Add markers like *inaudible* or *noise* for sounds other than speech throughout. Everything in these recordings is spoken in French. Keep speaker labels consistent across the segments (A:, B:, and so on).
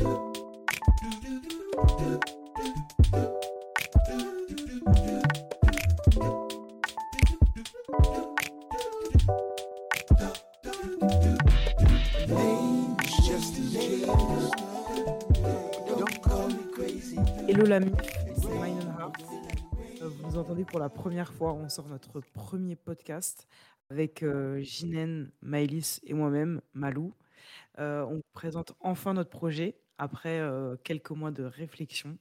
A: Hello l'ami, c'est Mine Heart. Euh, Vous nous entendez pour la première fois, on sort notre premier podcast avec euh, Maëlys et moi-même, Malou. Euh, on présente enfin notre projet après quelques mois de réflexion.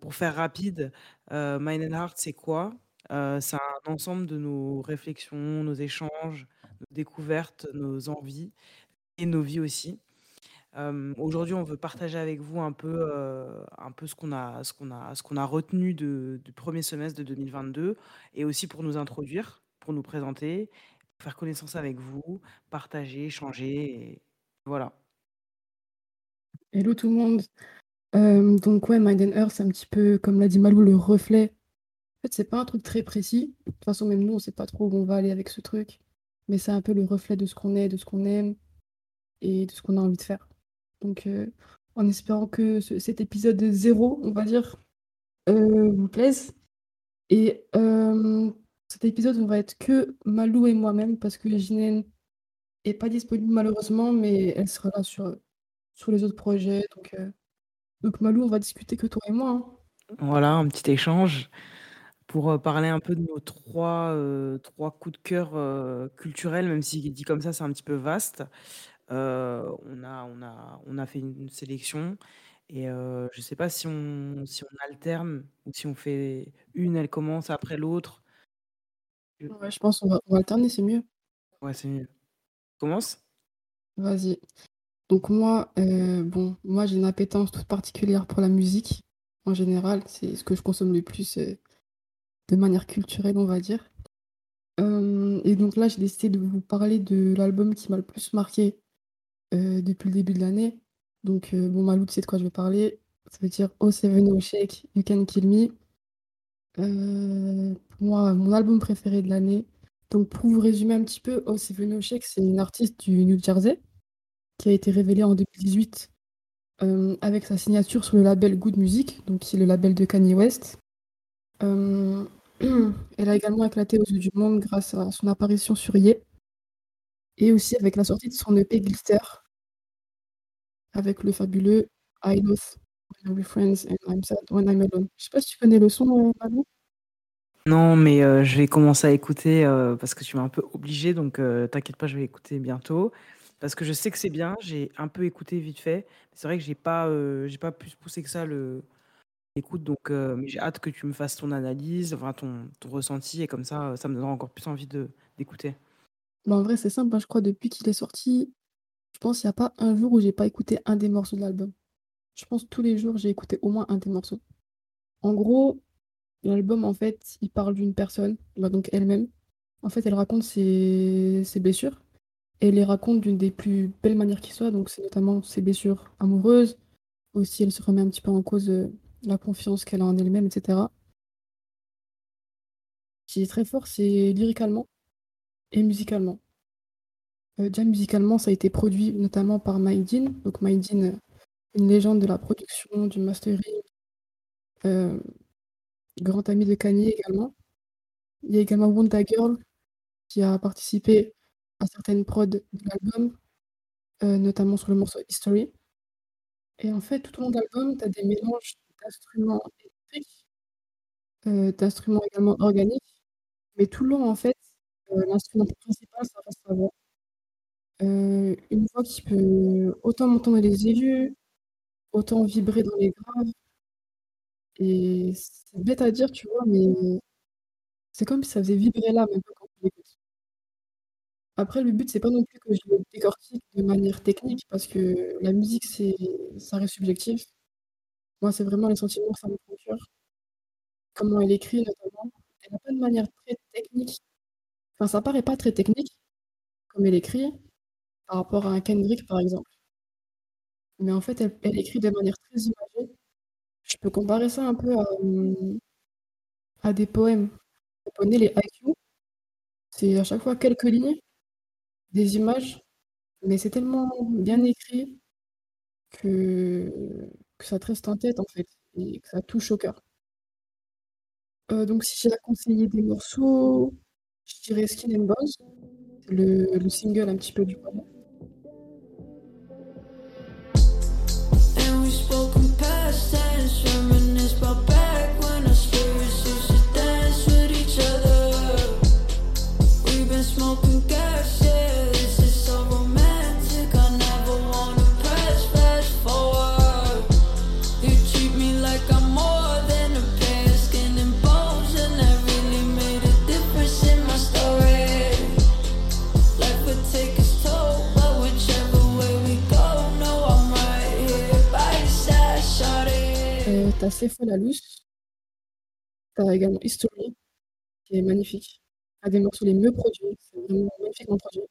A: Pour faire rapide, euh, Mine Heart, c'est quoi? C'est un ensemble de nos réflexions, nos échanges, nos découvertes, nos envies et nos vies aussi. Aujourd'hui, on veut partager avec vous un peu, un peu ce qu'on a, ce qu'on a, ce qu'on a retenu du premier semestre de 2022 et aussi pour nous introduire, pour nous présenter, faire connaissance avec vous, partager, échanger. Voilà.
B: Hello tout le monde. Euh, donc ouais, Mind and Earth, c'est un petit peu, comme l'a dit Malou, le reflet. En fait, c'est pas un truc très précis. De toute façon, même nous, on sait pas trop où on va aller avec ce truc. Mais c'est un peu le reflet de ce qu'on est, de ce qu'on aime et de ce qu'on a envie de faire. Donc, euh, en espérant que ce- cet épisode zéro, on va dire, euh, vous plaise. Et cet épisode, on va être que Malou et moi-même parce que Jinen est pas disponible malheureusement, mais elle sera là sur, sur les autres projets. Donc, euh, donc Malou, on va discuter que toi et moi. hein.
A: Voilà, un petit échange pour euh, parler un peu de nos trois, euh, trois coups de cœur euh, culturels, même si dit comme ça, c'est un petit peu vaste. Euh, on a, on a, on a fait une sélection et euh, je sais pas si on, si on alterne ou si on fait une, elle commence après l'autre.
B: Ouais, je pense qu'on va, on va alterner, c'est mieux.
A: Ouais, c'est mieux. Commence?
B: Vas-y. Donc moi, euh, bon, moi j'ai une appétence toute particulière pour la musique. En général, c'est ce que je consomme le plus euh, de manière culturelle, on va dire. Euh, et donc là, j'ai décidé de vous parler de l'album qui m'a le plus marqué depuis le début de l'année. Donc, bon, Malou, tu sais de quoi je vais parler. Ça veut dire Oh Seven Oh Shake, You Can Kill Me. Pour moi, mon album préféré de l'année. Donc, pour vous résumer un petit peu, Oh Seven Oh Shake, c'est une artiste du New Jersey qui a été révélée en 2018 euh, avec sa signature sur le label Good Music, donc qui est le label de Kanye West. Euh, *clears throat* elle a également éclaté aux yeux du monde grâce à son apparition sur Ye et aussi avec la sortie de son EP Glitter avec le fabuleux I Love When We're Friends and I'm Sad When I'm Alone. Je sais pas si tu connais le son, euh, Manu
A: Non, mais je vais commencer à écouter parce que tu m'as un peu obligé, donc t'inquiète pas, je vais écouter bientôt. Parce que je sais que c'est bien, j'ai un peu écouté vite fait. C'est vrai que j'ai pas, euh, j'ai pas plus poussé que ça le l'écoute, donc euh, j'ai hâte que tu me fasses ton analyse, enfin ton, ressenti, et comme ça, ça me donnera encore plus envie de d'écouter.
B: Bah, en vrai, c'est simple, hein, je crois depuis qu'il est sorti, je pense qu'il n'y a pas un jour où j'ai pas écouté un des morceaux de l'album. Je pense tous les jours, j'ai écouté au moins un des morceaux. En gros, l'album, en fait, il parle d'une personne, bah, donc elle-même. En fait, elle raconte ses blessures et elle les raconte d'une des plus belles manières qui soit. Donc, c'est notamment ses blessures amoureuses. Aussi, elle se remet un petit peu en cause euh, la confiance qu'elle a en elle-même, etc. Ce qui est très fort, c'est lyricalement et musicalement. Euh, déjà, musicalement, ça a été produit notamment par Maïdine. Donc, Maïdine, euh, une légende de la production, du mastering, grand ami de Kanye également. Il y a également Wanda Girl qui a participé certaines prods de l'album, euh, notamment sur le morceau History. Et en fait, tout au long de l'album, tu as des mélanges d'instruments électriques, euh, d'instruments également organiques. Mais tout le long, en fait, euh, l'instrument principal, ça reste la voix. Une voix qui peut autant monter dans les aigus, autant vibrer dans les graves. Et c'est bête à dire, tu vois, mais c'est comme si ça faisait vibrer l'âme un. Après, le but, c'est pas non plus que je le décortique de manière technique, parce que la musique, c'est, ça reste subjectif. Moi, c'est vraiment les sentiments que ça me procure. Comment elle écrit, notamment. Elle n'a pas de manière très technique. Enfin, ça paraît pas très technique, comme elle écrit, par rapport à un Kendrick, par exemple. Mais en fait, elle, écrit de manière très imagée. Je peux comparer ça un peu à, hum, des poèmes japonais, les haiku. C'est à chaque fois quelques lignes, des images, mais c'est tellement bien écrit que ça te reste en tête, en fait et que ça touche au cœur. Heu, donc si j'ai à conseiller des morceaux, je dirais Skin and Bones, le le single un petit peu du moment. La louche. Tu as également History, qui est magnifique. Un des morceaux les mieux produits, c'est vraiment magnifiquement produit.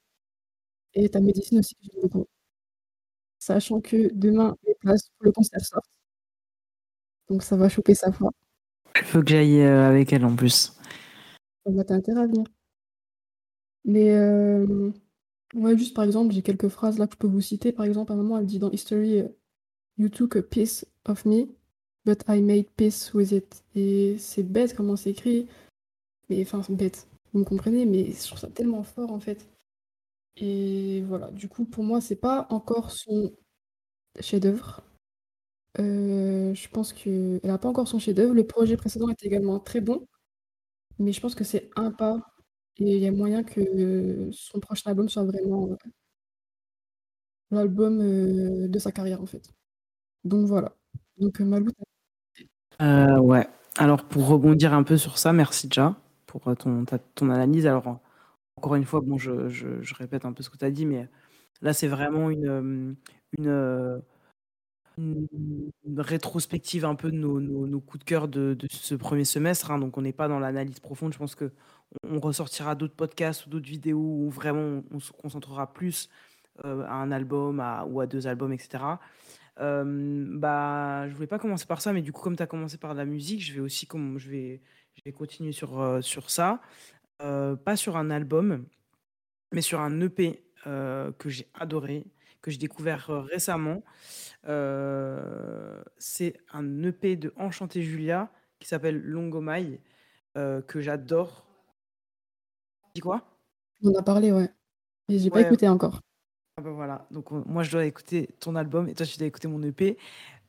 B: Et tu as Médecine aussi que j'aime beaucoup. Sachant que demain, les places pour le concert sortent. Donc ça va choper sa foi.
A: Il faut que j'aille, heu, avec elle en plus.
B: Ah bah, tu as intérêt à venir. Mais hem, ouais, juste par exemple, j'ai quelques phrases là que je peux vous citer. Par exemple, à un moment, elle dit dans History, heu: «You took a piece of me, but I made peace with it» et c'est bête comment c'est écrit, mais enfin, bête, vous me comprenez? Mais je trouve ça tellement fort, en fait et voilà, du coup, pour moi, c'est pas encore son chef-d'œuvre. Heu, je pense qu'elle a pas encore son chef-d'œuvre. Le projet précédent était également très bon, mais je pense que c'est un pas et il y a moyen que son prochain album soit vraiment, heu l'album, heu, de sa carrière, en fait. Donc voilà. Donc Malou,
A: Heu, ouais. Alors pour rebondir un peu sur ça, merci déjà pour, heu, ton ton analyse. Alors, encore une fois, bon, je je répète un peu ce que tu as dit, mais là, c'est vraiment une, hem, une, rétrospective un peu de nos nos coups de cœur de ce 1er semestre, hein, donc on n'est pas dans l'analyse profonde. Je pense qu'on on ressortira d'autres podcasts ou d'autres vidéos où vraiment on se concentrera plus, à un album, ou à 2 albums et Hem, bah, je voulais pas commencer par ça, mais du coup, comme tu as commencé par la musique, je vais aussi com je vais je vais continuer sur, heu, sur ça. Heu, pas sur un album, mais sur un EP, heu, que j'ai adoré, que j'ai découvert, récemment. C'est un EP de Enchanté Julia qui s'appelle Longomai, que j'adore. Tu dis quoi?
B: On en a parlé, ouais, mais j'ai pas
A: Ouais.
B: écouté encore.
A: Ah bah, voilà, donc on moi, je dois écouter ton album et toi, tu dois écouter mon EP.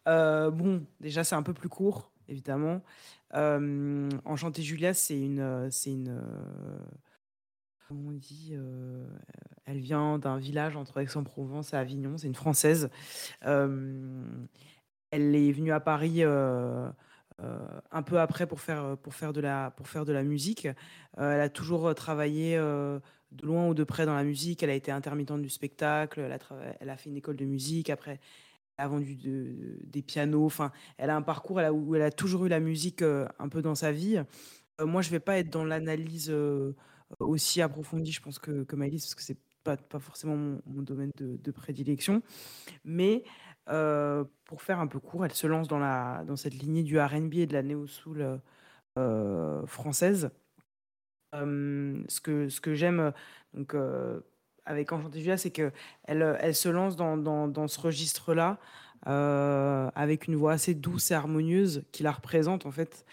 A: Heu, bon, déjà, c'est un peu plus court, évidemment. Hem, Enchanté Julia, c'est une, heu, c'est une, heu, comment on dit? Elle vient d'un village entre Aix-en-Provence et Avignon, c'est une Française. Elle est venue à Paris, un peu après pour faire, pour faire de la pour faire de la musique. Elle a toujours, travaillé, de loin ou de près dans la musique. Elle a été intermittente du spectacle, elle a fait une école de musique, après elle a vendu de des pianos, enfin, elle a un parcours où elle a toujours eu la musique, heu, un peu dans sa vie. Heu, moi, je vais pas être dans l'analyse, heu, aussi approfondie, je pense que que Maëlys, parce que c'est pas pas forcément mon domaine de de prédilection. Mais pour faire un peu court, elle se lance dans la dans cette lignée du R&B et de la néo soul, heu heu, française. Ce que j'aime, avec Enchanté Julia, c'est qu'elle, se lance dans ce registre-là, avec une voix assez douce et harmonieuse qui la représente, en fait.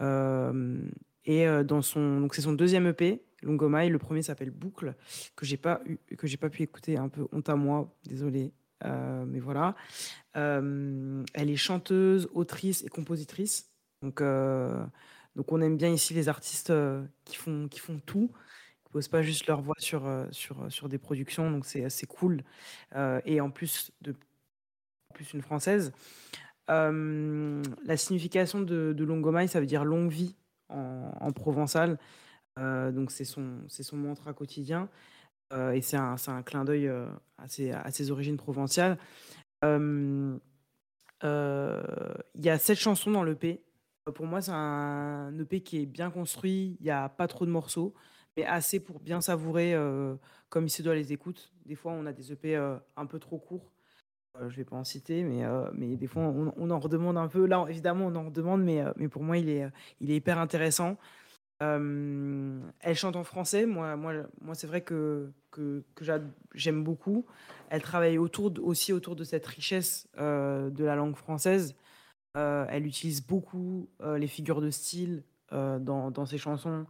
A: Et c'est son 2e EP, Longomai. Le 1er s'appelle Boucle, que j'ai pas pas pu écouter, un peu honte à moi, désolée, heu, mais voilà. Elle est chanteuse, autrice et compositrice, donc on aime bien ici les artistes, heu, qui font qui font tout, qui posent pas juste leur voix sur, heu, sur, heu, sur des productions, donc c'est assez cool, et en plus de plus une française. La signification de de Longomai, ça veut dire longue vie en en provençal, donc c'est son son mantra quotidien, et c'est un un clin d'œil, à ses à ses origines heu, il y a 7 chansons dans l'EP. Heu, pour moi, c'est un EP qui est bien construit, il y a pas trop de morceaux, mais assez pour bien savourer, heu, comme il se doit les écoutes. Des fois, on a des EP, heu, un peu trop courts, je vais pas en citer, mais des fois, on en redemande un peu. Là, évidemment, on en redemande, mais pour moi, il est, hyper intéressant. Euh, elle chante en français. Moi, c'est vrai que, j'aime beaucoup. Elle travaille aussi autour de cette richesse euh, de la langue française. Euh, elle utilise beaucoup euh, les figures de style euh, dans, ses chansons,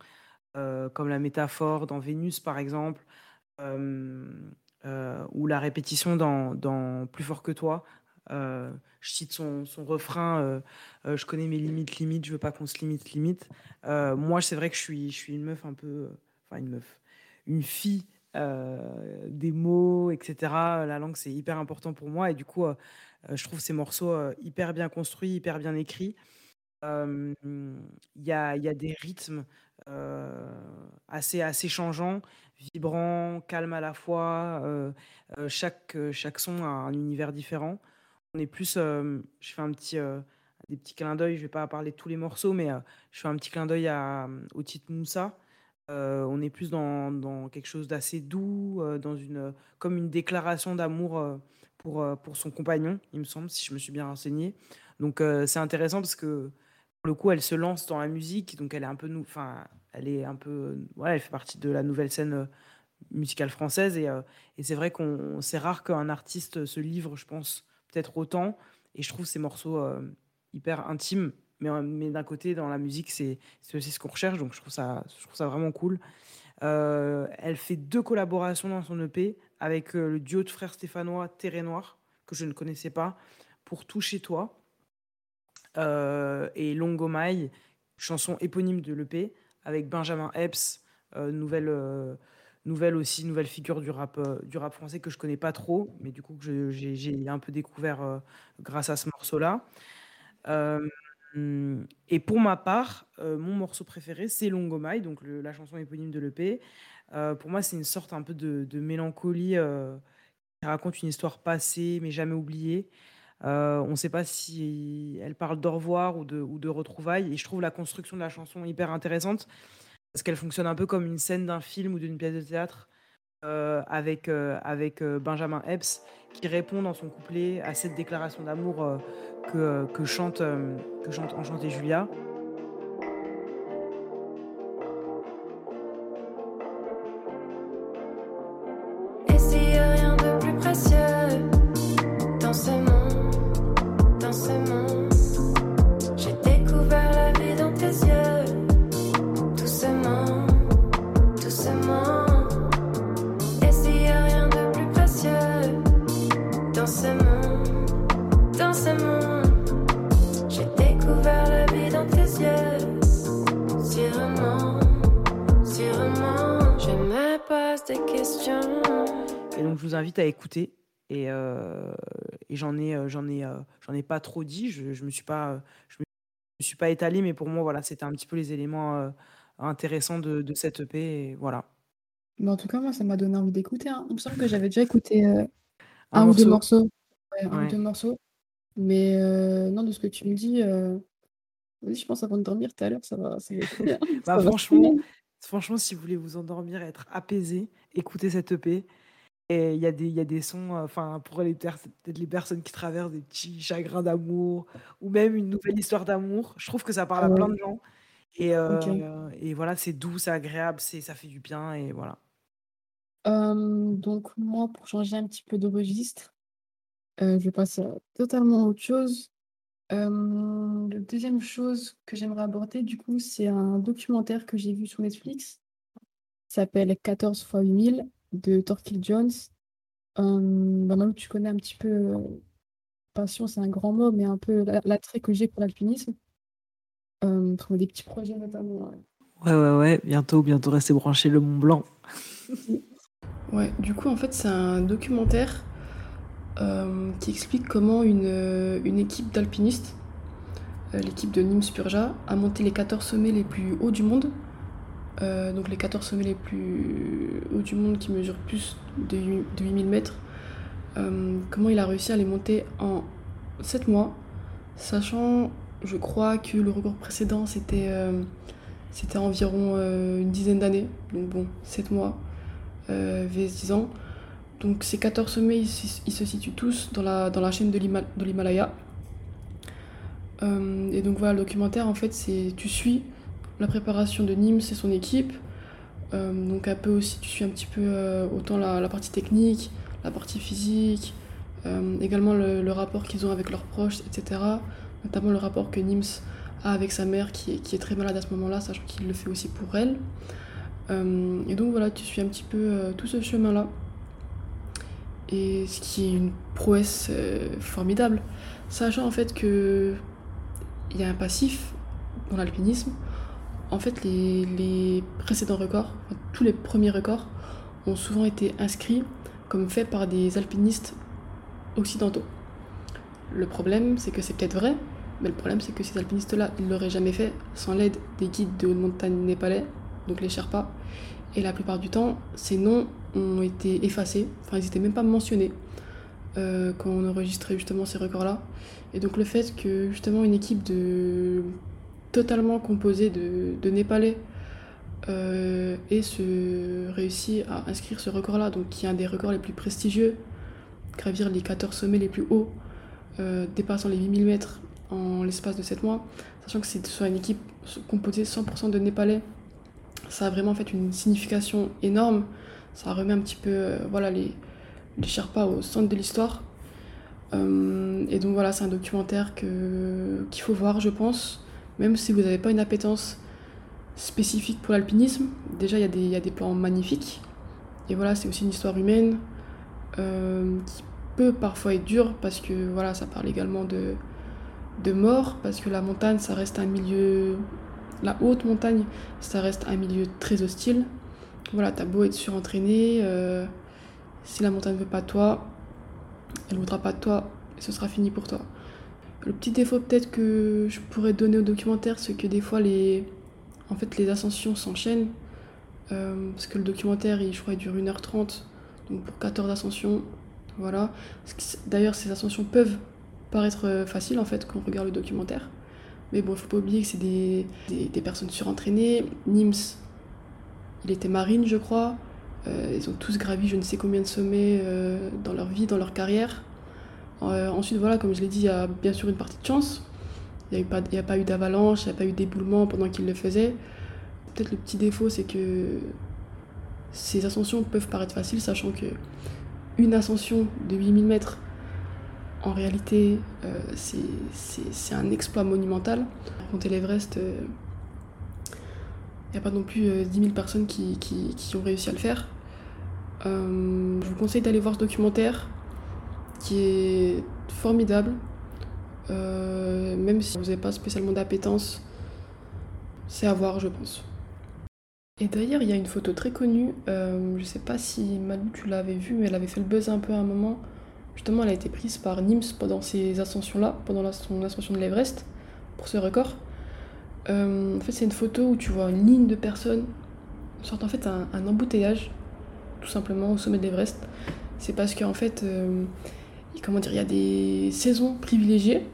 A: comme la métaphore dans Vénus, par exemple, ou la répétition dans, Plus fort que toi. Je cite son, son refrain Je connais mes limites, limites, je veux pas qu'on se limite, limite. Moi, c'est vrai que je suis, je suis une meuf un peu. Enfin, une meuf. Une fille des mots, etc. La langue, c'est hyper important pour moi. Et du coup, je trouve ces morceaux euh, hyper bien construits, hyper bien écrits. Euh, Il y a, des rythmes euh, assez, assez changeants, vibrants, calmes à la fois. euh, euh, chaque, euh, chaque son a un univers différent. On est plus. euh, je fais un petit, euh, des petits clins d'œil. Je vais pas parler de tous les morceaux, mais euh, je fais un petit clin d'œil au titre Moussa. Euh, on est plus dans, dans quelque chose d'assez doux, euh, dans une, comme une déclaration d'amour euh, pour, euh, pour son compagnon, il me semble, si je me suis bien renseigné. Donc euh, c'est intéressant parce que pour le coup, elle se lance dans la musique, donc elle est un peu, enfin, elle est un peu, ouais, elle fait partie de la nouvelle scène euh, musicale française et, et c'est vrai qu'on, c'est rare qu'un artiste se livre, je pense, peut-être autant. Et je trouve ces morceaux hyper intimes, mais, mais d'un côté, dans la musique, c'est aussi ce qu'on recherche, donc je trouve ça, je trouve ça vraiment cool. Elle fait deux collaborations dans son EP avec euh, le duo de frères stéphanois Terre Noir, que je ne connaissais pas, pour Tout chez toi, euh, et Longo Mai, chanson éponyme de l'EP, avec Benjamin Epps, euh, nouvelle, euh, nouvelle aussi, nouvelle figure du rap, du rap français que je connais pas trop, mais du coup que j'ai un peu découvert grâce à ce morceau-là. Et pour ma part, mon morceau préféré, c'est Longo Mai, donc la chanson éponyme de l'EP. Euh, pour moi, c'est une sorte un peu de, mélancolie euh, qui raconte une histoire passée mais jamais oubliée. Euh, on ne sait pas si elle parle d'au revoir ou de, ou de retrouvailles. Et je trouve la construction de la chanson hyper intéressante parce qu'elle fonctionne un peu comme une scène d'un film ou d'une pièce de théâtre avec, Benjamin Epps qui répond dans son couplet à cette déclaration d'amour que, que, chante, que chante Enchantée Julia. Pas trop dit. Je, je me suis pas, euh, je me suis pas étalé, mais pour moi, voilà, c'était un petit peu les éléments euh, intéressants de, de cette EP. Et voilà.
B: Mais en tout cas, moi, ça m'a donné envie d'écouter. hein. Il me semble que j'avais déjà écouté euh,
A: Un
B: un ou deux
A: morceau.
B: morceaux. Ouais, un ou deux morceaux. Mais euh, non, de ce que tu me dis, je pense avant de dormir tout à l'heure, ça va, ça va bien. *laughs*
A: Bah,
B: Ça
A: franchement, si vous voulez vous endormir, être apaisé, écoutez cette EP. Et il y a des, y a des sons, euh, enfin, pour les, peut-être les personnes qui traversent des petits chagrins d'amour ou même une nouvelle histoire d'amour. Je trouve que ça parle à plein de gens. Et, euh, et voilà, c'est doux, c'est agréable, c'est, ça fait du bien. Et voilà.
B: Euh, donc moi, pour changer un petit peu de registre, euh, je vais passer à totalement autre chose. Euh, la deuxième chose que j'aimerais aborder, du coup, c'est un documentaire que j'ai vu sur Netflix. S'appelle 14 x 8000 de Torquil Jones. Euh, Manu, tu connais un petit peu, euh, passion, c'est un grand mot, mais un peu la- l'attrait que j'ai pour l'alpinisme. Euh, pour des petits projets notamment. ouais.
A: Ouais, ouais, ouais. Bientôt, bientôt rester branché le Mont Blanc. *laughs*
C: Ouais, du coup, en fait, c'est un documentaire euh, qui explique comment une, une équipe d'alpinistes, euh, l'équipe de Nîmes Spurja, a monté les 14 sommets les plus hauts du monde. Euh, donc les 14 sommets les plus hauts du monde qui mesurent plus de, huit- de 8000 mètres. Euh, comment il a réussi à les monter en 7 mois, sachant, je crois, que le record précédent, c'était euh, environ une dizaine d'années. Donc bon, 7 mois VS 10 ans. Donc ces 14 sommets, ils, se- situent tous dans la, dans la chaîne de l'Hima- de l'Himalaya. Et donc voilà, le documentaire, en fait, c'est tu suis
B: la préparation de Nîmes et son équipe. Euh, donc un peu aussi, tu suis un petit peu euh, autant la, partie technique, la partie physique, euh, également le, rapport qu'ils ont avec leurs proches, etc. Notamment le rapport que Nîmes a avec sa mère qui est, qui est très malade à ce moment-là, sachant qu'il le fait aussi pour elle. Et donc voilà, tu suis un petit peu tout ce chemin-là. Et ce qui est une prouesse formidable, sachant en fait que il y a un passif dans l'alpinisme. En fait, les, précédents records, enfin, tous les premiers records, ont souvent été inscrits comme faits par des alpinistes occidentaux. Le problème, c'est que c'est peut-être vrai, mais le problème, c'est que ces alpinistes-là, ils l'auraient jamais fait sans l'aide des guides de haute montagne népalais, donc les Sherpas. Et la plupart du temps, ces noms ont été effacés, enfin, ils n'étaient même pas mentionnés euh, quand on enregistrait justement ces records-là. Et donc, le fait que justement une équipe de totalement composée de, de Népalais euh, ait se réussi à inscrire ce record-là, donc qui est un des records les plus prestigieux, gravir les 14 sommets les plus hauts, euh, dépassant les 8000 mètres en l'espace de 7 mois, sachant que c'est soit une équipe composée 100% de Népalais, ça a vraiment fait une signification énorme. Ça remet un petit peu euh, voilà, les, les Sherpas au centre de l'histoire. Et donc voilà, c'est un documentaire qu'il faut voir, je pense, même si vous n'avez pas une appétence spécifique pour l'alpinisme. Déjà, il y, a des- plans magnifiques. Et voilà, c'est aussi une histoire humaine euh, qui peut parfois être dure parce que voilà, ça parle également de, de mort, parce que la montagne, ça reste un milieu. La haute montagne, ça reste un milieu très hostile. Voilà, t'as beau être surentraîné, euh, si la montagne ne veut pas de toi, elle ne voudra pas de toi et ce sera fini pour toi. Le petit défaut peut-être que je pourrais donner au documentaire, c'est que des fois les, ascensions s'enchaînent. euh, parce que le documentaire, il, je crois, il dure 1h30, donc pour 14 ascensions, voilà. D'ailleurs, ces ascensions peuvent paraître euh, faciles en fait quand on regarde le documentaire. Mais bon, il faut pas oublier que c'est des, personnes surentraînées. Nims, il était marine, je crois. Euh, ils ont tous gravi je ne sais combien de sommets dans leur vie, dans leur carrière. Euh, ensuite, voilà, comme je l'ai dit, il y a bien sûr une partie de chance. Il n'y a, a pas eu d'avalanche, il n'y a pas eu d'éboulement pendant qu'ils le faisaient. Peut-être le petit défaut, c'est que ces ascensions peuvent paraître faciles, sachant que une ascension de 8000 mètres, en réalité, euh, c'est- un exploit monumental. Compter l'Everest, euh, il n'y a pas non plus euh, 10 000 personnes qui, qui- qui ont réussi à le faire. Je vous conseille d'aller voir ce documentaire qui est formidable. Euh, même si vous n'avez pas spécialement d'appétence, c'est à voir, je pense. Et d'ailleurs, il y a une photo très connue, euh, je sais pas si Malou tu l'avais vue, mais elle avait fait le buzz un peu à un moment. Justement, elle a été prise par Nims pendant ces ascensions-là, pendant son ascension de l'Everest, pour ce record. Euh, en fait, c'est une photo où tu vois une ligne de personnes, sorte en fait un, un embouteillage, tout simplement au sommet de l'Everest. C'est parce qu'en fait, comment dire, il y a des saisons privilégiées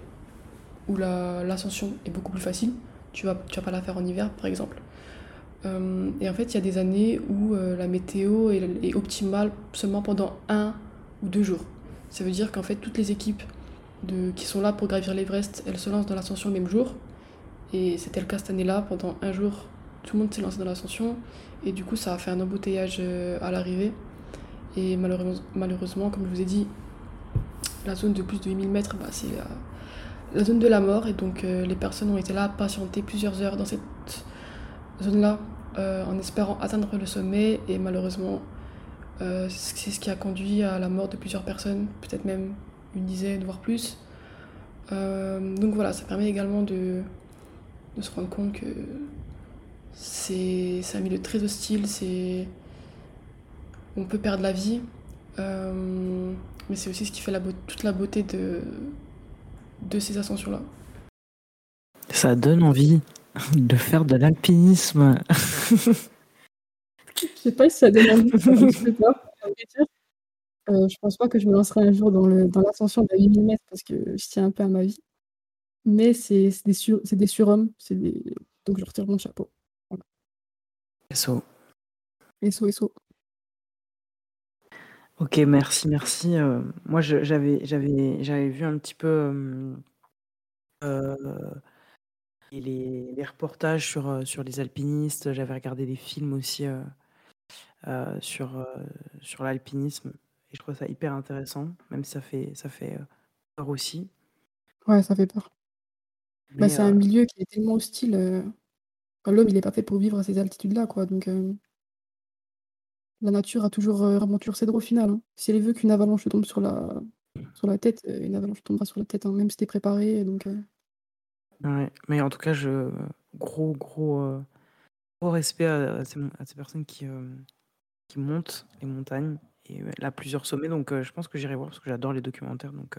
B: où la- l'ascension est beaucoup plus facile. Tu vas, vas pas la faire en hiver, par exemple. Euh, et en fait, il y a des années où euh, la météo est, optimale seulement pendant un ou deux jours. Ça veut dire qu'en fait, toutes les équipes qui sont là pour gravir l'Everest, elles se lancent dans l'ascension le même jour. Et c'était le cas cette année-là. Pendant un jour, tout le monde s'est lancé dans l'ascension. Et du coup, ça a fait un embouteillage euh, à l'arrivée. Et malheureusement, comme je vous ai dit, la zone de plus de 8000 mètres, bah, c'est la, la zone de la mort. Et donc, euh, les personnes ont été là à patienter plusieurs heures dans cette zone-là euh, en espérant atteindre le sommet. Et malheureusement, euh, c'est ce qui a conduit à la mort de plusieurs personnes, peut-être même une dizaine, voire plus. Euh, donc voilà, ça permet également de, se rendre compte que c'est un milieu très hostile, c'est on peut perdre la vie, euh, mais c'est aussi ce qui fait la beau- toute la beauté de, de ces ascensions-là.
A: Ça donne envie de faire de l'alpinisme.
D: Je sais pas si ça donne envie, à vrai dire. Euh, je pense pas que je me lancerai un jour dans le dans l'ascension de 8000 mètres parce que je tiens un peu à ma vie. Mais c'est c'est des sur c'est des surhommes, c'est des donc je retire mon chapeau.
A: SO.
D: SO, SO.
A: Ok, merci, merci. Euh, moi, je- j'avais, j'avais, j'avais vu un petit peu euh, euh, et les les reportages sur, heu, sur les alpinistes. J'avais regardé des films aussi, heu heu, sur, heu, sur l'alpinisme et je trouve ça hyper intéressant, même si ça fait ça fait, heu, peur aussi.
B: Ouais, ça fait peur. Bah,
A: Mais
B: c'est un
A: heu
B: milieu qui est tellement hostile, heu, enfin l'homme il est pas fait pour vivre à ces altitudes-là, quoi, donc heu la nature a toujours, vraiment toujours ses droits au final, hein. Si elle veut qu'une avalanche tombe sur la sur la tête, heu, une avalanche tombera sur la tête, hein, même si tu es préparé, donc
A: Ouais, mais en tout cas, je gros, gros, gros respect à ces personnes qui, qui montent les montagnes et là, plusieurs sommets, donc je pense que j'irai voir parce que j'adore les documentaires, donc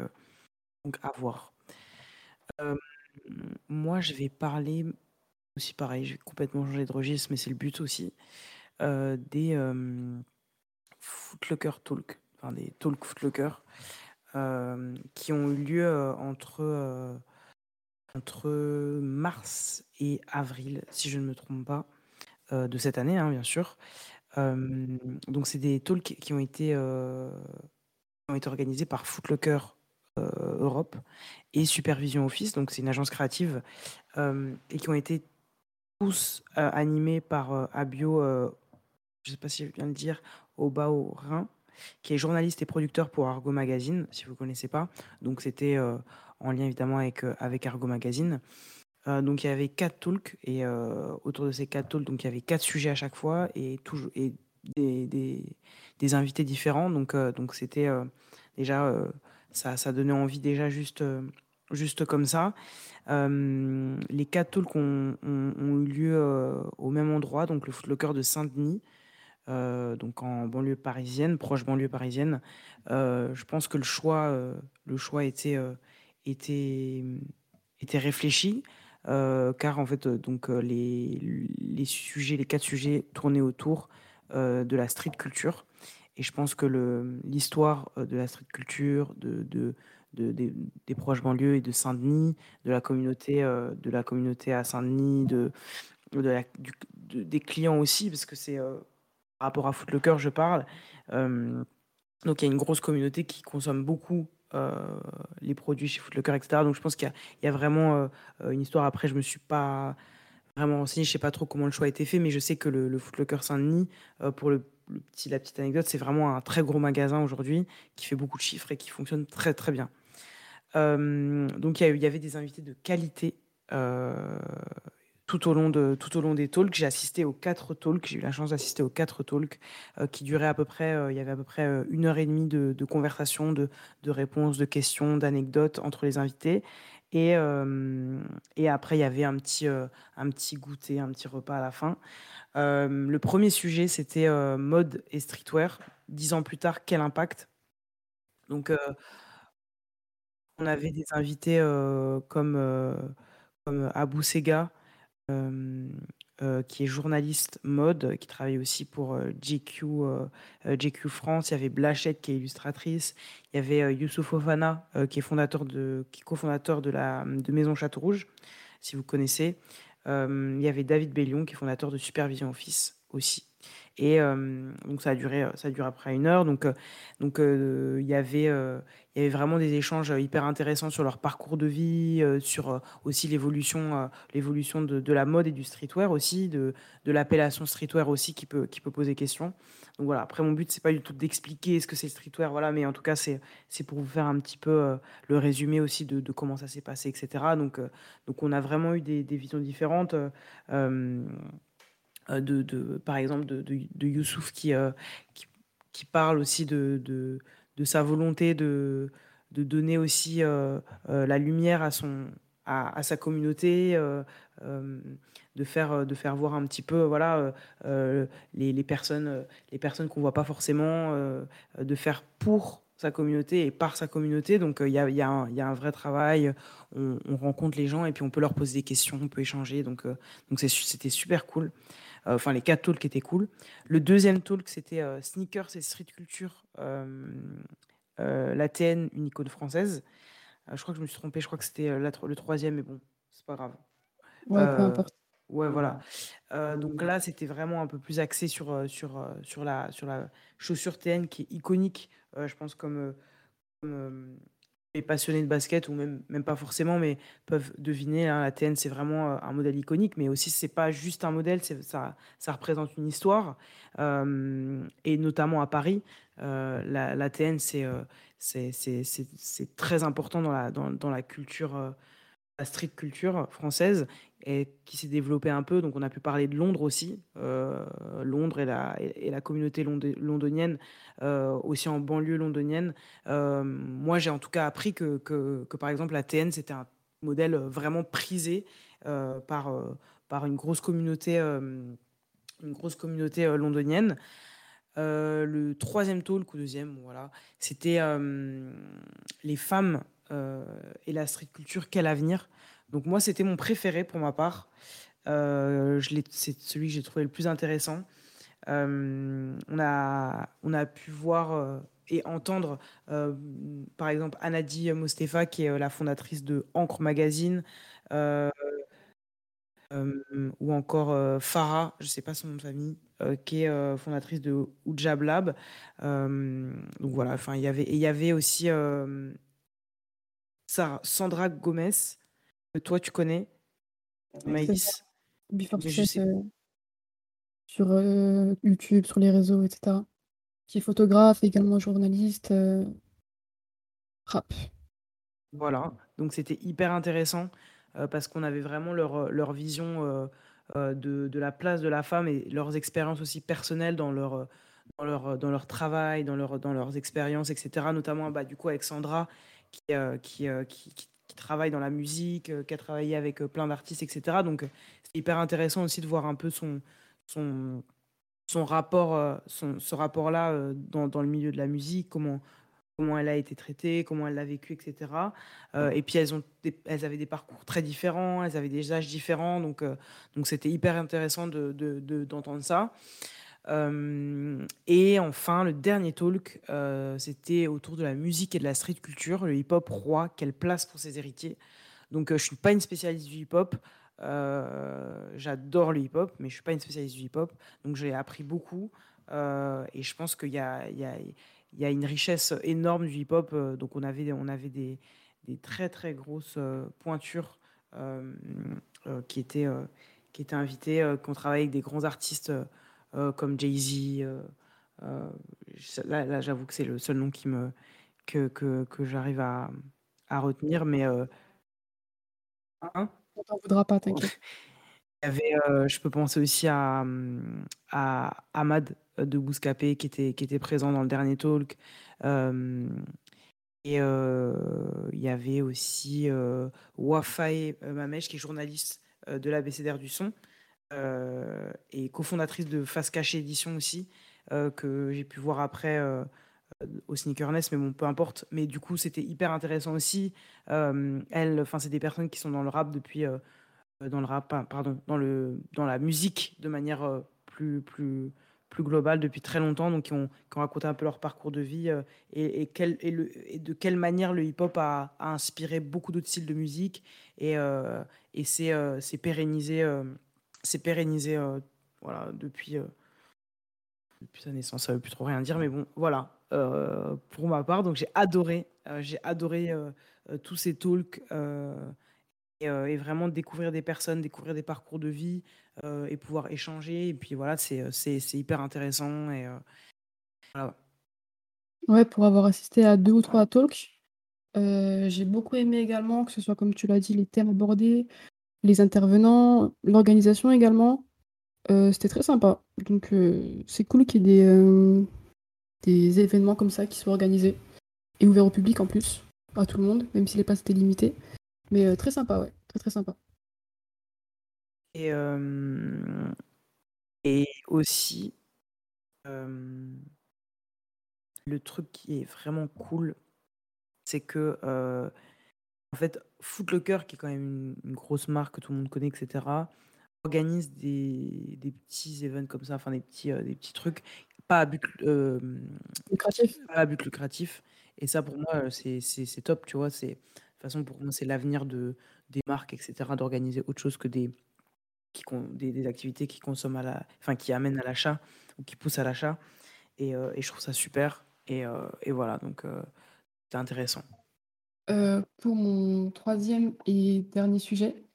A: donc à voir. Moi, je vais parler aussi pareil, je vais complètement changer de registre, mais c'est le but aussi, des, hem, Footlocker Talk, enfin des talks Footlocker, hem, qui ont eu lieu, entre, entre mars et avril, si je ne me trompe pas, de cette année, hein, bien sûr. Donc c'est des talks qui ont été, ont été organisés par Footlocker, Europe et Supervision Office, donc c'est une agence créative, et qui ont été tous, animés par, Abio, je sais pas si je viens de le dire, Obaorin, qui est journaliste et producteur pour Argo Magazine, si vous connaissez pas. Donc c'était, heu, en lien évidemment avec, heu, avec Argo Magazine. Heu, donc il y avait 4 talks et autour de ces 4 talks, donc il y avait 4 sujets à chaque fois et des des invités différents. Donc donc c'était, déjà, ça ça donnait envie déjà juste, juste comme ça. Les 4 talks ont eu lieu, au même endroit, donc le Footlocker de Saint-Denis, heu, donc en banlieue parisienne, proche banlieue parisienne. Heu, je pense que le choix, heu, le choix était, était, était réfléchi, car en fait, donc les les sujets, les 4 sujets tournaient autour, de la street culture et je pense que l'histoire, de la street culture, de de de des proches banlieues et de Saint-Denis, de la communauté, de la communauté à Saint-Denis, de des clients aussi, parce que c'est, par rapport à Footlocker, je parle. Donc il y a une grosse communauté qui consomme beaucoup, les produits chez Footlocker et cetera. Donc je pense qu'il y a vraiment, une histoire. Après, je me suis pas vraiment renseignée, je sais pas trop comment le choix a été fait, mais je sais que le le Footlocker Saint-Denis, heu, pour la petite anecdote, c'est vraiment un très gros magasin aujourd'hui qui fait beaucoup de chiffres et qui fonctionne très, très bien. Donc il y avait des invités de qualité, tout au long de tout au long des talks. J'ai assisté aux 4 talks, j'ai eu la chance d'assister aux 4 talks, heu, qui duraient à peu près, heu, il y avait à peu près, heu, 1 heure et demie de de conversation, de de réponses, de questions, d'anecdotes entre les invités et et après il y avait un petit, un petit goûter, un petit repas à la fin. Le 1er sujet, c'était, mode et streetwear. 10 ans plus tard, quel impact? Donc on avait des invités, comme, comme Abou Sega, hem, heu, qui est journaliste mode, qui travaille aussi pour, heu, GQ, GQ France. Il y avait Blachette qui est illustratrice. Il y avait, Youssouf Fofana, heu, qui est de qui cofondateur de la de Maison Château Rouge, si vous connaissez. Il y avait David Bellion qui est fondateur de Supervision Office aussi et donc ça a duré, ça a duré à peu près 1 heure. Donc donc il y avait, il y avait vraiment des échanges, hyper intéressants sur leur parcours de vie, sur, aussi l'évolution, l'évolution de la mode et du streetwear aussi, de de l'appellation streetwear aussi qui peut qui peut poser question. Donc voilà, après mon but, c'est pas du tout d'expliquer ce que c'est le streetwear, voilà, mais en tout cas, c'est c'est pour vous faire un petit peu, le résumé aussi de comment ça s'est passé et cetera. Donc donc on a vraiment eu des visions différentes, de de par exemple, de de Youssouf qui, heu, qui qui parle aussi de de sa volonté de de donner aussi, heu, la lumière à son à sa communauté, de faire, de faire voir un petit peu, voilà, les les personnes, les personnes qu'on voit pas forcément, de faire pour sa communauté et par sa communauté. Donc il y a y y a un vrai travail. On on rencontre les gens et puis on peut leur poser des questions, on peut échanger. Donc donc c'était super cool. Heu, enfin les 4 talks étaient cool. Le 2e talk, c'était, heu, sneakers et street culture, hem, heu, l'ATN, une icône française. Je crois que je me suis trompée, je crois que c'était, la le 3e, mais bon, c'est pas grave.
B: Ouais, peu importe.
A: ouais, voilà. Donc là, c'était vraiment un peu plus axé sur, sur, sur la sur la chaussure TN qui est iconique, je pense comme, les passionnés de basket ou même, même pas forcément, mais peuvent deviner. hein, la TN, c'est vraiment euh, un modèle iconique, mais aussi, c'est pas juste un modèle, ça, ça représente une histoire. Euh, et notamment à Paris, euh, la, la TN, c'est, euh, c'est, c'est, très important dans la, dans, dans la culture, la street culture française, et qui s'est développée un peu. Donc, on a pu parler de Londres aussi, euh, Londres et la, et, la communauté lond- londonienne, euh, aussi en banlieue londonienne. Euh, moi, j'ai en tout cas appris que, que, que, par exemple, la TN, c'était un modèle vraiment prisé par, par une grosse communauté, une grosse communauté londonienne. Le troisième talk ou deuxième, voilà, c'était les femmes et la street culture, quel avenir. Donc moi, c'était mon préféré pour ma part. Euh, c'est celui que j'ai trouvé le plus intéressant. Euh, on, a, on a pu voir euh, et entendre, euh, par exemple, Anadi Mostefa, qui est euh, la fondatrice de Encre Magazine, euh, euh, ou encore euh, Farah, je ne sais pas son nom de famille, euh, qui est euh, fondatrice de Oujab Lab. Euh, donc voilà, il y avait, et il y avait aussi euh, Sarah- Sandra Gomez, que toi tu connais.
B: Before
A: sais,
B: euh, sur euh, YouTube, sur les réseaux, etc. Qui est photographe, également journaliste, euh, rap.
A: Voilà, donc c'était hyper intéressant parce qu'on avait vraiment leur, leur vision de, de la place de la femme et leurs expériences aussi personnelles dans leur, dans leur, dans leur travail, dans, leur, dans leurs expériences, etc. Notamment bah, du coup avec Sandra qui, euh, qui, euh, qui, travaille dans la musique, euh, qui a travaillé avec plein d'artistes, etc. Donc c'est hyper intéressant aussi de voir un peu son, son, son rapport, son, ce rapport-là dans, dans le milieu de la musique, comment comment elle a été traitée, comment elle l'a vécu, etc. Euh, et puis elles, ont des- elles avaient des parcours très différents, elles avaient des âges différents, donc euh, donc c'était hyper intéressant de, de- de- d'entendre ça. Euh, et enfin, le dernier talk, euh, c'était autour de la musique et de la street culture, le hip-hop roi, quelle place pour ses héritiers. Donc euh, je suis pas une spécialiste du hip-hop, j'adore le hip-hop, mais je suis pas une spécialiste du hip-hop, donc j'ai appris beaucoup. et je pense qu'il y a, une richesse énorme du hip-hop. donc on avait, des, très très grosses pointures qui, étaient, euh, qui étaient invitées, qui ont travaillé avec des grands artistes comme Jay-Z. euh, euh, là, là, j'avoue que c'est le seul nom qui me, que, que, que j'arrive à, à retenir. Mais euh, hein
B: On t'en voudra pas, t'inquiète. *laughs*
A: il y avait, euh, je peux penser aussi à, à Ahmad euh, de Bouscapé qui était, qui était présent dans le dernier talk. Euh, et euh, il y avait aussi euh, Wafai euh, Mamesh qui est journaliste euh, de l'ABCDR du son euh, et cofondatrice de Face Cachée Édition aussi, euh, que j'ai pu voir après euh, euh, au Sneaker Nest, mais bon, peu importe. Mais du coup, c'était hyper intéressant aussi. Euh, enfin, c'est des personnes qui sont dans le rap depuis. euh, euh, dans le rap, pardon, dans le dans la musique de manière euh, plus plus plus globale depuis très longtemps, donc qui ont, qui ont raconté un peu leur parcours de vie euh, et, quel, et, le, et de quelle manière le hip-hop a, inspiré beaucoup d'autres styles de musique et, euh, et euh, s'est pérennisé, s'est pérennisé euh, voilà, depuis, euh, depuis sa naissance. Ça veut plus trop rien dire, mais bon, voilà, euh, pour ma part. Donc j'ai adoré, j'ai adoré tous ces talks. et, vraiment découvrir des personnes, découvrir des parcours de vie et pouvoir échanger. Et puis voilà, c'est c'est- c'est hyper intéressant. Et voilà.
B: Ouais, pour avoir assisté à deux ou trois talks, j'ai beaucoup aimé également, que ce soit comme tu l'as dit, les thèmes abordés, les intervenants, l'organisation également. Euh, c'était très sympa. Donc euh, c'est cool qu'il y ait des, euh, des événements comme ça qui soient organisés et ouverts au public en plus, à tout le monde, même si les places étaient limitées. Mais très sympa, ouais, très très sympa.
A: Et, et aussi, le truc qui est vraiment cool, c'est que, en fait, Footlocker, qui est quand même une, une grosse marque que tout le monde connaît, etc., organise des, des petits events comme ça, enfin des petits, euh, des petits trucs, pas à but, euh,
B: Lucratif.
A: pas à but lucratif. Et ça, pour moi, c'est top, tu vois. De toute façon, pour moi, c'est l'avenir de, des marques, etc., d'organiser autre chose que des, qui, des, des activités qui consomment à la, enfin, qui amènent à l'achat ou qui poussent à l'achat. Et, euh, et je trouve ça super. Et, et voilà, donc c'est intéressant.
B: Heu, pour mon troisième et dernier sujet,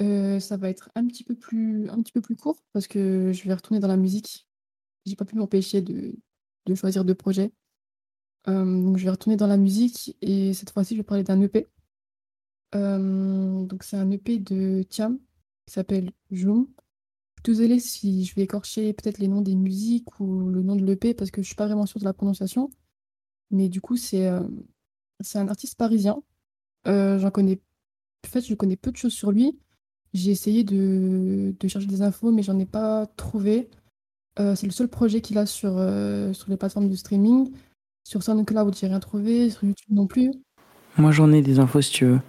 B: heu, ça va être un petit peu plus un petit peu plus court parce que je vais retourner dans la musique. J'ai pas pu m'empêcher de de choisir 2 projets. Hem, donc je vais retourner dans la musique et cette fois-ci, je vais parler d'un EP. Donc c'est un EP de Thiam qui s'appelle Joum. Désolée si je vais écorcher peut-être les noms des musiques ou le nom de l'EP parce que je suis pas vraiment sûre de la prononciation. Mais du coup, c'est, c'est un artiste parisien. Heu, j'en connais en fait, je connais peu de choses sur lui. J'ai essayé de de chercher des infos, mais j'en ai pas trouvé. Heu, c'est le seul projet qu'il a sur, heu, sur les plateformes de streaming. Sur SoundCloud, j'ai rien trouvé, sur YouTube non plus.
A: Moi, j'en ai des infos si tu veux.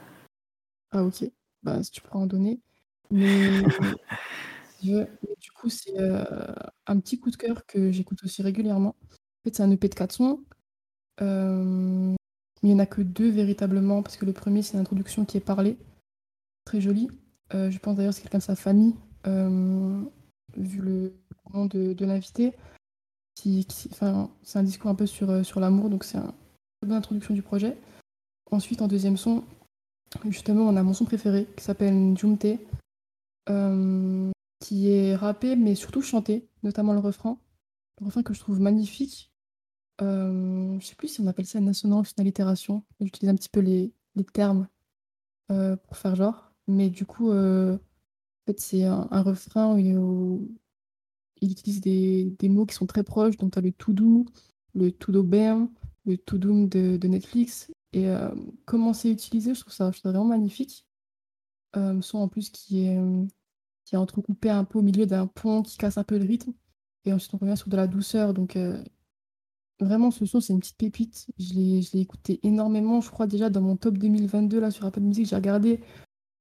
B: Ah OK. Bah, si tu pourras en donner. Mais *laughs* si veux, mais du coup, c'est, un petit coup de cœur que j'écoute aussi régulièrement. En fait, c'est un EP de 4 sons. Il y en a que 2 véritablement parce que le premier c'est l'introduction qui est parlée. Très jolie. Heu, je pense d'ailleurs c'est quelqu'un de sa famille, hem, vu le nom de l'invité. C'est un discours un peu sur, sur l'amour, donc c'est un une bonne introduction du projet. Ensuite, en deuxième son, justement, on a mon son préféré qui s'appelle Njumte, hem, qui est rappé mais surtout chanté, notamment le refrain. Le refrain que je trouve magnifique. Hem, je sais plus si on appelle ça une assonance, une allitération. J'utilise un petit peu les termes, heu, pour faire genre. Mais du coup, heu, en c'est un refrain où il utilise des mots qui sont très proches. Donc tu as le tout doux, le tout bem, le Tudum de de Netflix et hem, comment c'est utilisé, je trouve ça vraiment magnifique. Son en plus qui est, qui est entrecoupé un peu au milieu d'un pont qui casse un peu le rythme et ensuite on revient sur de la douceur donc vraiment ce son, c'est une petite pépite. Je l'ai je écouté énormément, je crois déjà dans mon top 2022 là sur Apple Music, j'ai regardé,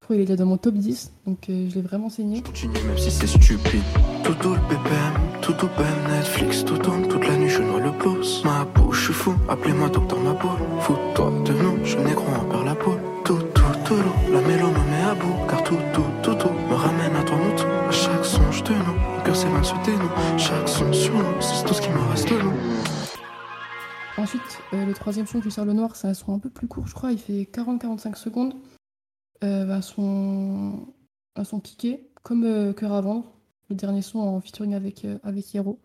B: je crois il est déjà dans mon top 10 donc heu, je l'ai vraiment saigné.
E: Continue même si c'est stupide. Tout le BPM, tout BM, Netflix, tout tourne toute la nuit, je noie le pouce. Ma bouche, je suis fou, appelez-moi docteur ma boule. Fous-toi de nous, je négro, on perd la poule. Tout, tout, tout, la mélo me met à bout. Car tout, tout, tout, tout me ramène à toi, mon tout. À chaque songe de nous, mon cœur s'éloigne se dénoue.
B: Heu, le troisième son, sers le noir, c'est un son un peu plus court, je crois, il fait 40-45 secondes. Un son un comme, heu, Cœur à vendre, le dernier son en featuring avec, heu, avec Hiero.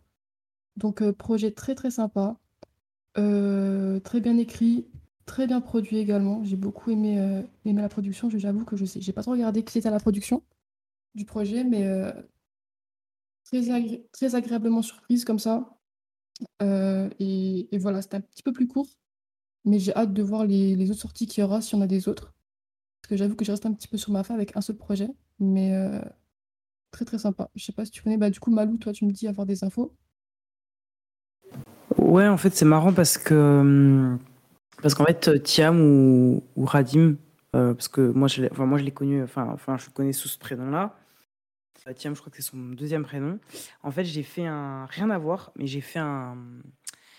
B: Donc projet très, très sympa, très bien écrit, très bien produit également. J'ai beaucoup aimé, la production. J'avoue que je sais j'ai pas trop regardé qui était à la production du projet, mais très agréablement surprise comme ça. Heu et voilà, c'était un petit peu plus court, mais j'ai hâte de voir les autres sorties qu'il y aura, s'il y en a des autres. Parce que j'avoue que je reste un petit peu sur ma faim avec un seul projet, mais heu, très, très sympa. Je sais pas si tu connais, bah, du coup, Malou, toi, tu me dis avoir des infos?
A: Ouais, en fait, c'est marrant parce que, hem, parce qu'en fait, Thiam ou Radim, heu, parce que moi je l'ai enfin l'ai connu, enfin enfin je le connais sous ce prénom-là. Thiam, je crois que c'est son deuxième prénom. En fait, j'ai fait un rien à voir, mais j'ai fait un,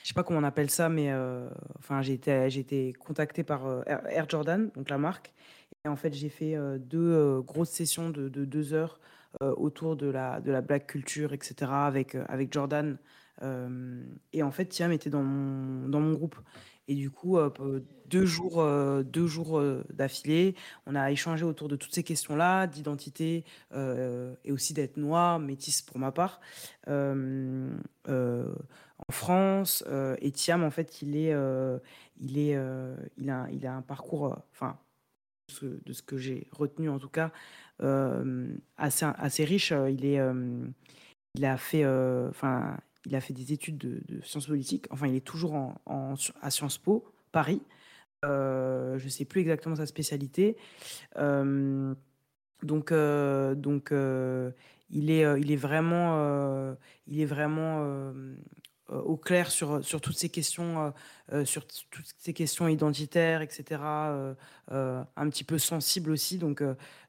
A: je sais pas comment on appelle ça, mais heu, enfin j'ai été j'ai été contacté par, heu, Air Jordan, donc la marque et en fait, j'ai fait, 2, heu, grosses sessions de de 2 heures, heu, autour de la black culture et cetera avec, Jordan. Et en fait, Thiam était dans mon groupe et du coup, 2 jours, heu, 2 jours, d'affilée, on a échangé autour de toutes ces questions-là, d'identité, et aussi d'être noire, métisse pour ma part, en France, et Thiam, en fait, il est, il est, il a il a un parcours, enfin, de ce que j'ai retenu en tout cas, assez assez riche. Il est, il a fait, enfin il a fait des études de sciences politiques. Enfin, il est toujours à Sciences Po, Paris. Heu, je sais plus exactement sa spécialité. Hem, donc heu donc il est, il est vraiment, il est vraiment, au clair sur, sur toutes ces questions, sur toutes ces questions identitaires et cetera, heu heu, un petit peu sensible aussi donc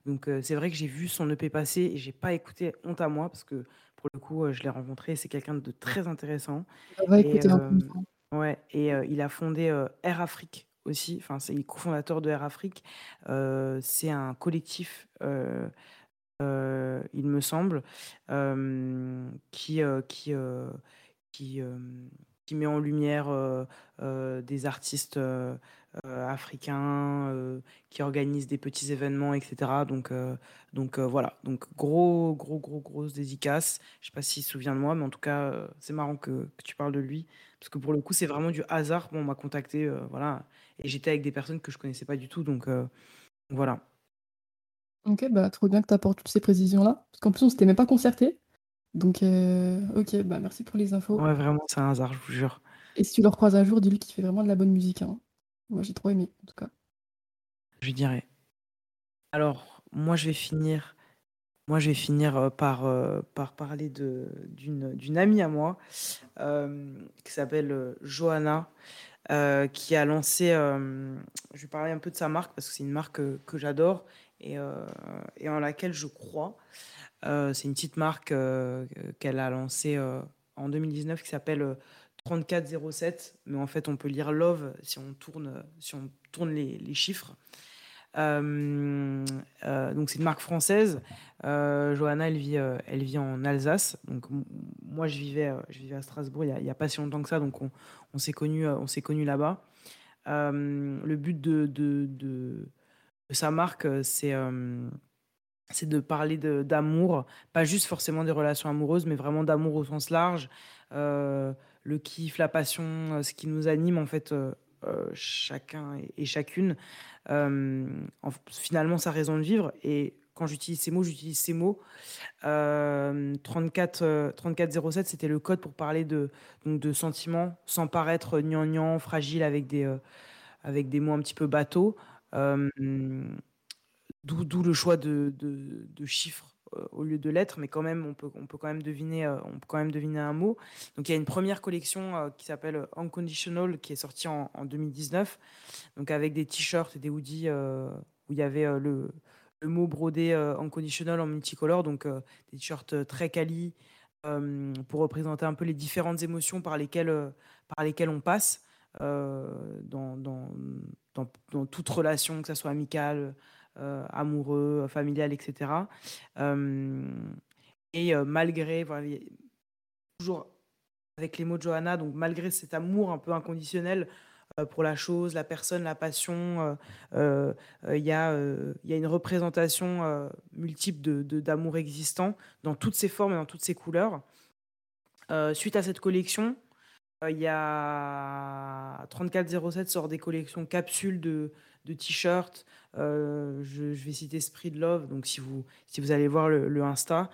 A: donc c'est vrai que j'ai vu son EP passer et j'ai pas écouté, honte à moi parce que pour le coup, heu, je l'ai rencontré, c'est quelqu'un de très intéressant
B: On va
A: et
B: écouter un peu une
A: hem,
B: fois.
A: ouais et heu, il a fondé, Air Afrique aussi, enfin c'est le cofondateur de Air Afrique. C'est un collectif, il me semble, qui, qui, qui, qui met en lumière des artistes africains, qui organise des petits événements, etc. Donc, donc voilà, donc gros, gros, gros, grosse dédicace. Je sais pas s'il se souvient de moi, mais en tout cas, c'est marrant que, que, tu parles de lui, parce que pour le coup, c'est vraiment du hasard. Bon, on m'a contacté, voilà, et j'étais avec des personnes que je connaissais pas du tout, donc voilà.
B: Ok, bah trop bien que tu apportes toutes ces précisions-là. Parce qu'en plus, on s'était même pas concerté. Donc, euh, ok, bah merci pour les infos.
A: Ouais, vraiment, c'est un hasard, je vous jure.
B: Et si tu le recroises un jour, dis-lui qu'il fait vraiment de la bonne musique. Hein. Moi, j'ai trop aimé, en tout cas.
A: Je dirais. Alors, moi, je vais finir. Moi, je vais finir euh, par, euh, par parler d'une amie à moi qui s'appelle Johanna, qui a lancé. je vais parler un peu de sa marque parce que c'est une marque que j'adore et, en laquelle je crois. c'est une petite marque qu'elle a lancée en 2019 qui s'appelle 3407, mais en fait on peut lire Love si on tourne, si on tourne les, chiffres. Euh, euh, donc c'est une marque française. Euh, Johanna, elle vit, elle vit en Alsace. Donc moi, je vivais, je vivais à Strasbourg il n'y a, pas si longtemps que ça. Donc on, s'est connus, on connus là-bas. le but de, de, de, sa marque, c'est c'est de parler d'amour, pas juste forcément des relations amoureuses, mais vraiment d'amour au sens large, le kiff, la passion, ce qui nous anime en fait chacun et, chacune. finalement, sa raison de vivre. Et quand j'utilise ces mots, j'utilise ces mots. 34, 3407, c'était le code pour parler de, de sentiments sans paraître gnangnan, fragile avec des, avec des mots un petit peu bateaux. D'où le choix de, de, chiffres au lieu de lettres, mais quand même, on peut, on peut, quand, même deviner, un mot. Donc il y a une première collection qui s'appelle Unconditional qui est sortie en, 2019, donc avec des t-shirts et des hoodies où il y avait le, mot brodé Unconditional en multicolore, donc des t-shirts très quali pour représenter un peu les différentes émotions par lesquelles, on passe dans, dans, toute relation, que ce soit amicale, euh, amoureux, familial, etc. et malgré, voilà, toujours avec les mots de Johanna, donc malgré cet amour un peu inconditionnel pour la chose, la personne, la passion, il y, a, y, a une représentation multiple d'amour de, existant dans toutes ses formes et dans toutes ses couleurs. suite à cette collection, il y a 3407 sort des collections capsules de, de t-shirts. Euh, je, vais citer Spirit Love, donc si vous, si vous allez voir le, Insta,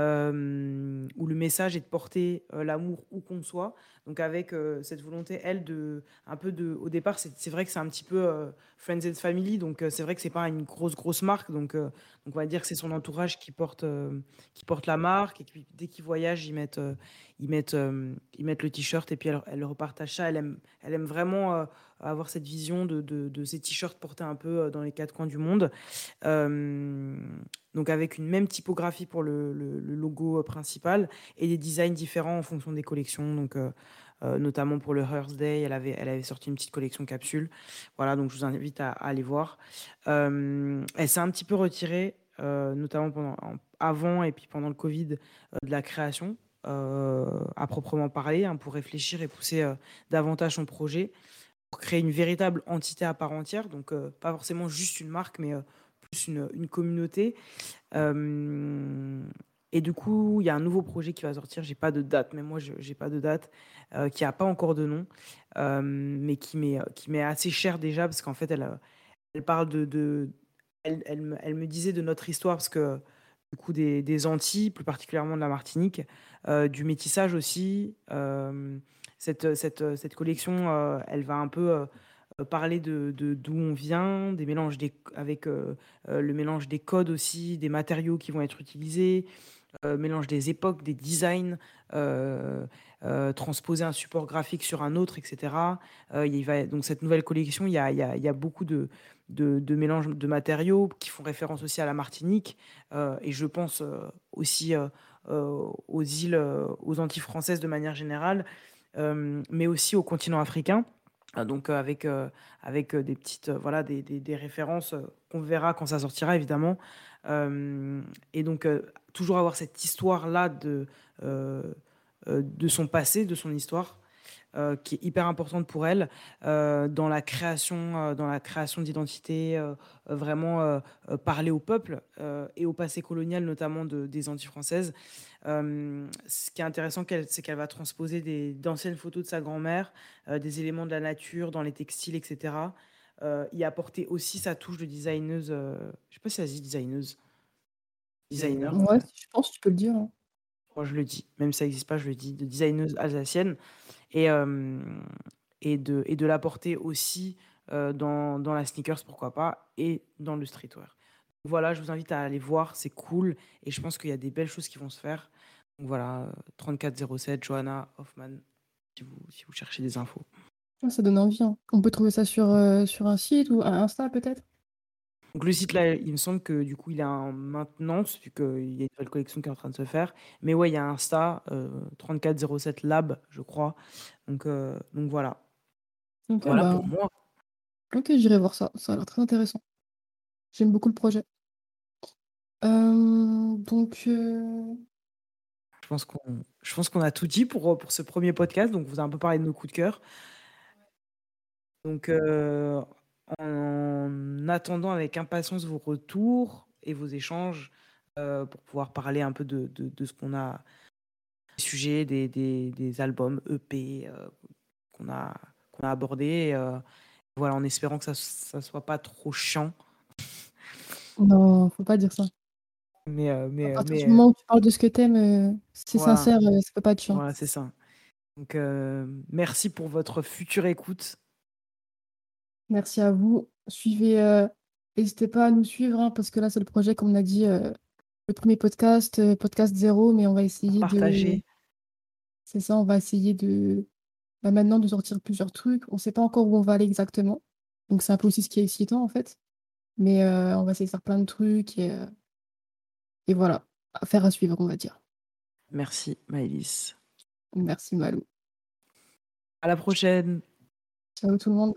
A: euh, où le message est de porter euh, l'amour où qu'on soit. Donc avec cette volonté, elle, de un peu de, au départ, c'est vrai que c'est un petit peu friends and family, donc c'est vrai que c'est pas une grosse grosse marque, donc, donc on va dire que c'est son entourage qui porte qui porte la marque et puis dès qu'ils voyagent, ils mettent ils mettent ils mettent le t-shirt et puis elle, elle repartage ça. Elle aime elle aime vraiment avoir cette vision de, de, ces t-shirts portés un peu euh, dans les quatre coins du monde. Euh, donc avec une même typographie pour le, logo euh, principal et des designs différents en fonction des collections. Donc notamment pour le Earth Day, elle avait, sorti une petite collection capsule. Voilà, donc je vous invite à, aller voir. elle s'est un petit peu retirée, notamment pendant, avant et puis pendant le Covid, de la création. à proprement parler, hein, pour réfléchir et pousser davantage son projet pour créer une véritable entité à part entière, donc euh, pas forcément juste une marque, mais euh, une, communauté. Euh, et du coup, il y a un nouveau projet qui va sortir. J'ai pas de date, mais moi, j'ai pas de date, qui a pas encore de nom, mais qui m'est assez cher déjà parce qu'en fait, elle elle parle de, de elle, elle, me, disait de notre histoire parce que du coup des, des Antilles, plus particulièrement de la Martinique, du métissage aussi cette, cette, cette collection, euh, elle va un peu euh, parler de d'où on vient, des mélanges des, avec euh, le mélange des codes aussi, des matériaux qui vont être utilisés, mélange des époques, des designs, transposer un support graphique sur un autre, etc. il va, donc cette nouvelle collection, il y a, il y a, beaucoup de, de, mélanges de matériaux qui font référence aussi à la Martinique, et je pense aussi aux îles, aux Antilles françaises de manière générale. Euh, mais aussi au continent africain. Euh, donc euh, avec, avec des petites voilà des, des, références qu'on verra quand ça sortira évidemment. et donc toujours avoir cette histoire là de, de son passé, de son histoire. Euh, qui est hyper importante pour elle euh, dans la création, euh, dans la création d'identité, vraiment euh, euh, parler au peuple euh, et au passé colonial, notamment de- des Antilles françaises. Euh, ce qui est intéressant, c'est qu'elle va transposer des- d'anciennes photos de sa grand-mère, euh, des éléments de la nature dans les textiles, etc. Euh, y apporter aussi sa touche de designeuse. euh, je sais pas si ça se dit designeuse. Designer.
B: Ouais, je pense, tu peux le dire. hein.
A: Moi, je le dis. Même si ça n'existe pas, je le dis. De designeuse alsacienne. Et, euh, et de, et de l'apporter aussi euh, dans, dans la sneakers, pourquoi pas, et dans le streetwear. Voilà, je vous invite à aller voir, c'est cool. Et je pense qu'il y a des belles choses qui vont se faire. Donc voilà, euh, 3407, Johanna Hoffman, si vous, si vous cherchez des infos.
B: Ah, Ça donne envie. hein. On peut trouver ça sur, euh, sur un site ou un Insta peut-être?
A: Donc le site là, il me semble que du coup il est en maintenance, vu qu'il y a une nouvelle collection qui est en train de se faire. Mais ouais, il y a Insta, euh, 3407 Lab, je crois. Donc, euh, donc voilà. Voilà
B: bah,
A: pour moi.
B: ok, j'irai voir ça. Ça a l'air très intéressant. J'aime beaucoup le projet. Euh, donc, euh,
A: Je pense qu'on je pense qu'on a tout dit pour, pour ce premier podcast. Donc, on vous a un peu parlé de nos coups de cœur. Donc, euh, en attendant avec impatience vos retours et vos échanges euh, pour pouvoir parler un peu de, de, de ce qu'on a, des sujets, des, des, des albums EP euh, qu'on a, qu'on a abordés. euh, voilà, en espérant que ça ne soit pas trop chiant.
B: non, faut pas dire ça.
A: Mais,
B: À
A: mais, euh,
B: partir
A: mais
B: du moment où tu parles de ce que t'aimes, euh, si c'est
A: Voilà.
B: sincère, ça peut pas être chiant.
A: voilà, c'est ça. Donc, merci pour votre future écoute.
B: Merci à vous. Suivez, euh, n'hésitez pas à nous suivre, hein, parce que là, c'est le projet, comme on a dit, euh, le premier podcast, euh, podcast zéro, mais on va essayer de.
A: Partager.
B: C'est ça, on va essayer de. bah, maintenant, de sortir plusieurs trucs. On sait pas encore où on va aller exactement. Donc, c'est un peu aussi ce qui est excitant, en fait. Mais on va essayer de faire plein de trucs et, et voilà. Affaire à suivre, on va dire.
A: Merci, Maëlys.
B: Merci, Malou.
A: À la prochaine.
B: Ciao, tout le monde.